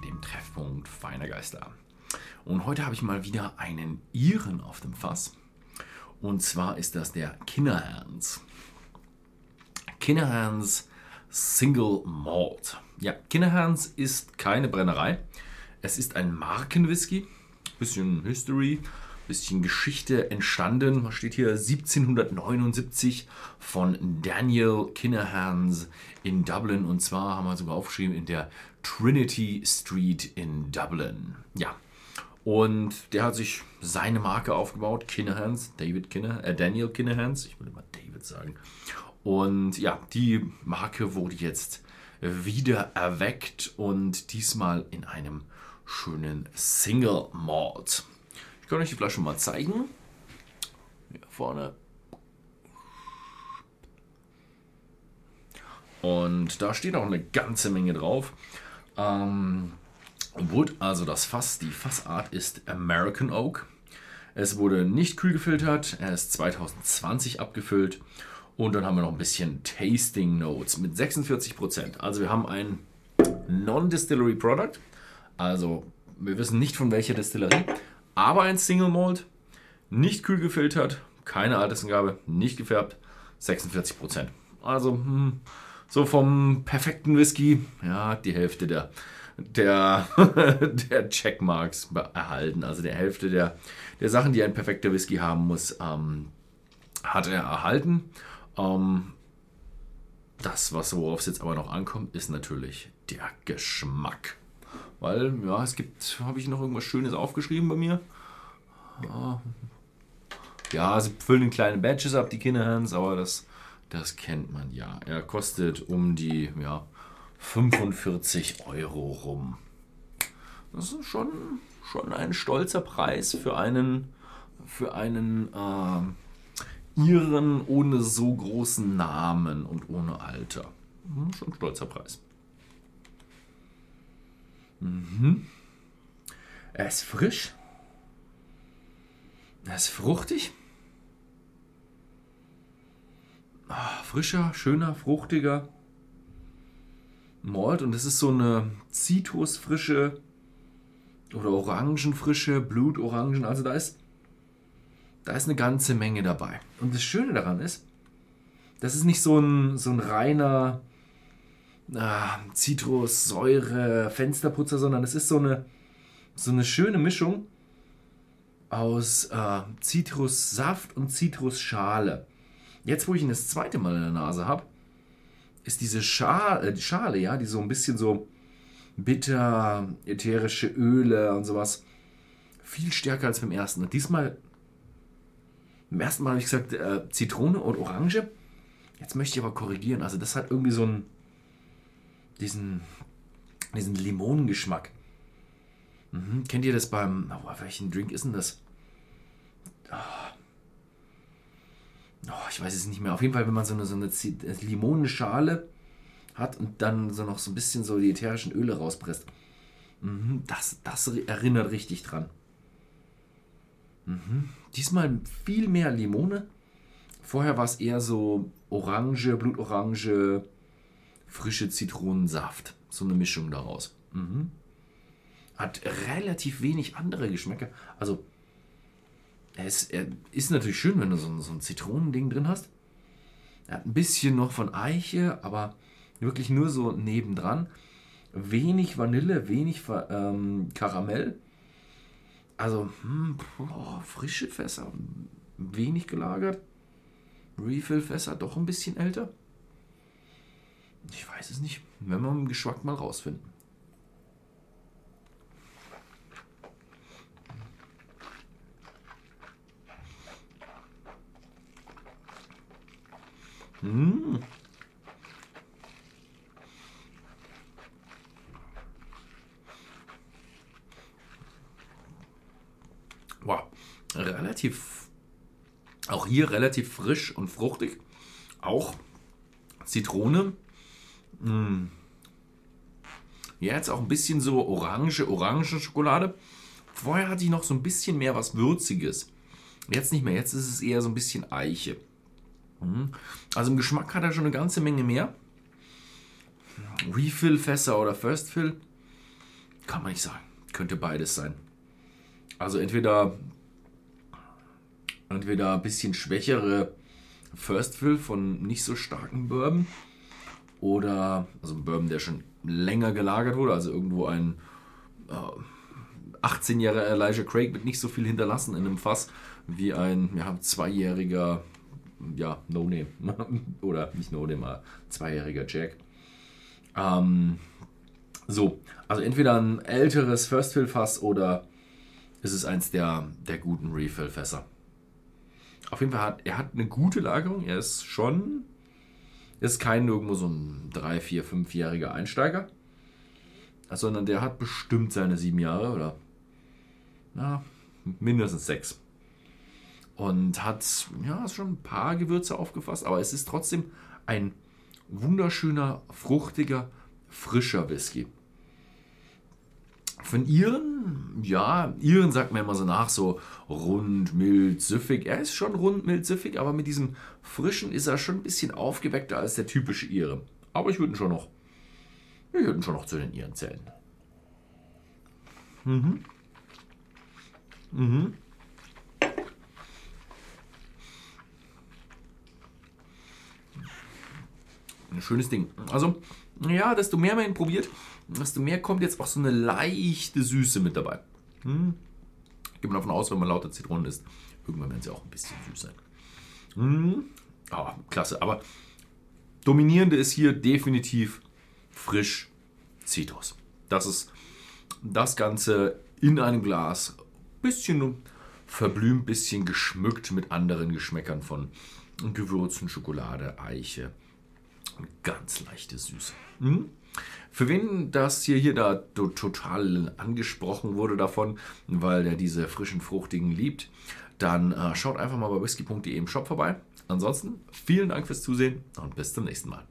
dem Treffpunkt Feiner Geister. Und heute habe ich mal wieder einen Iren auf dem Fass. Und zwar ist das der Kinnerhands. Kinnerhands Single Malt. Ja, Kinnerhands ist keine Brennerei. Es ist ein Markenwhisky. Bisschen History, bisschen Geschichte entstanden. Was steht hier? 1779 von Daniel Kinnerhands in Dublin. Und zwar haben wir sogar aufgeschrieben in der Trinity Street in Dublin. Ja. Und der hat sich seine Marke aufgebaut, Kinnerhands, David Kinner, äh Daniel Kinnerhands, ich will immer David sagen. Und ja, die Marke wurde jetzt wieder erweckt und diesmal in einem schönen Single Malt. Ich kann euch die Flasche mal zeigen. Hier vorne. Und da steht auch eine ganze Menge drauf. Ähm, Wood, also das Fass, die Fassart ist American Oak. Es wurde nicht kühl gefiltert, er ist 2020 abgefüllt und dann haben wir noch ein bisschen Tasting Notes mit 46%. Also wir haben ein Non-Distillery Product, also wir wissen nicht von welcher Distillerie, aber ein Single Malt, nicht kühl gefiltert, keine Altersangabe, nicht gefärbt, 46%. Also hm, so vom perfekten Whisky, ja, die Hälfte der, der, der Checkmarks erhalten. Also der Hälfte der, der Sachen, die ein perfekter Whisky haben muss, ähm, hat er erhalten. Ähm, das, was worauf es jetzt aber noch ankommt, ist natürlich der Geschmack. Weil, ja, es gibt, habe ich noch irgendwas Schönes aufgeschrieben bei mir? Ja, sie füllen in kleine Badges ab, die Kinderhands, aber das, das kennt man ja. Er kostet um die ja, 45 Euro rum. Das ist schon, schon ein stolzer Preis für einen, für einen äh, Iren ohne so großen Namen und ohne Alter. Hm, schon ein stolzer Preis. Mhm. Er ist frisch. Er ist fruchtig. Ah, frischer, schöner, fruchtiger Malt. Und es ist so eine Zitrusfrische oder Orangenfrische, Blutorangen. Also da ist da ist eine ganze Menge dabei. Und das Schöne daran ist, das ist nicht so ein, so ein reiner Zitrus, Säure, Fensterputzer, sondern es ist so eine, so eine schöne Mischung aus äh, Zitrussaft und Zitrusschale. Jetzt, wo ich ihn das zweite Mal in der Nase habe, ist diese Schale, äh, die Schale, ja, die so ein bisschen so bitter, ätherische Öle und sowas, viel stärker als beim ersten. Und diesmal beim ersten Mal habe ich gesagt äh, Zitrone und Orange. Jetzt möchte ich aber korrigieren. Also das hat irgendwie so einen diesen, diesen Limonengeschmack. Mhm. Kennt ihr das beim, oh, welchen Drink ist denn das? Oh. Oh, ich weiß es nicht mehr. Auf jeden Fall, wenn man so eine, so eine äh, Limonenschale hat und dann so noch so ein bisschen so die ätherischen Öle rauspresst. Mhm. Das, das erinnert richtig dran. Mhm. Diesmal viel mehr Limone. Vorher war es eher so Orange, Blutorange, frische Zitronensaft. So eine Mischung daraus. Mhm. Hat relativ wenig andere Geschmäcker. Also, es ist natürlich schön, wenn du so, so ein Zitronending drin hast. Er hat ein bisschen noch von Eiche, aber wirklich nur so nebendran. Wenig Vanille, wenig ähm, Karamell. Also, hm, boah, frische Fässer, wenig gelagert. Refill-Fässer doch ein bisschen älter. Ich weiß es nicht. Wenn wir den Geschmack mal rausfinden. Mmh. wow, relativ, auch hier relativ frisch und fruchtig. Auch Zitrone. Mm. Ja, jetzt auch ein bisschen so orange, orange Schokolade. Vorher hatte ich noch so ein bisschen mehr was Würziges. Jetzt nicht mehr, jetzt ist es eher so ein bisschen Eiche. Mm. Also im Geschmack hat er schon eine ganze Menge mehr. Refill-Fässer oder First Fill Kann man nicht sagen. Könnte beides sein. Also entweder, entweder ein bisschen schwächere First Fill von nicht so starken Bourbon oder also ein Bourbon, der schon länger gelagert wurde, also irgendwo ein äh, 18-jähriger Elijah Craig mit nicht so viel hinterlassen in einem Fass wie ein ja, zweijähriger ja, No-Name oder nicht No-Name, aber zweijähriger Jack. Ähm, so, also entweder ein älteres First Fill Fass oder ist es eins der, der guten Refill Fässer. Auf jeden Fall hat er hat eine gute Lagerung. Er ist schon, ist kein irgendwo so ein 3, 4, 5-jähriger Einsteiger, sondern der hat bestimmt seine sieben Jahre oder na, mindestens sechs. Und hat ja schon ein paar Gewürze aufgefasst, aber es ist trotzdem ein wunderschöner, fruchtiger, frischer Whisky. Von Iren, ja, Iren sagt man immer so nach, so rund, mild, süffig. Er ist schon rund, mild, süffig, aber mit diesem Frischen ist er schon ein bisschen aufgeweckter als der typische Ire. Aber ich würde ihn schon noch, ich würde ihn schon noch zu den Iren zählen. Mhm. Mhm. Ein schönes Ding. Also, ja, desto mehr man ihn probiert, desto mehr kommt jetzt auch so eine leichte Süße mit dabei. Hm. Ich gehe mal davon aus, wenn man lauter Zitronen isst, irgendwann werden sie auch ein bisschen süß sein. Hm. Oh, klasse, aber dominierende ist hier definitiv frisch Zitrus. Das ist das Ganze in einem Glas, bisschen verblümt, bisschen geschmückt mit anderen Geschmäckern von Gewürzen, Schokolade, Eiche, ganz leichte Süße. Hm? Für wen das hier, hier da total angesprochen wurde davon, weil der diese frischen, fruchtigen liebt, dann äh, schaut einfach mal bei whisky.de im Shop vorbei. Ansonsten vielen Dank fürs Zusehen und bis zum nächsten Mal.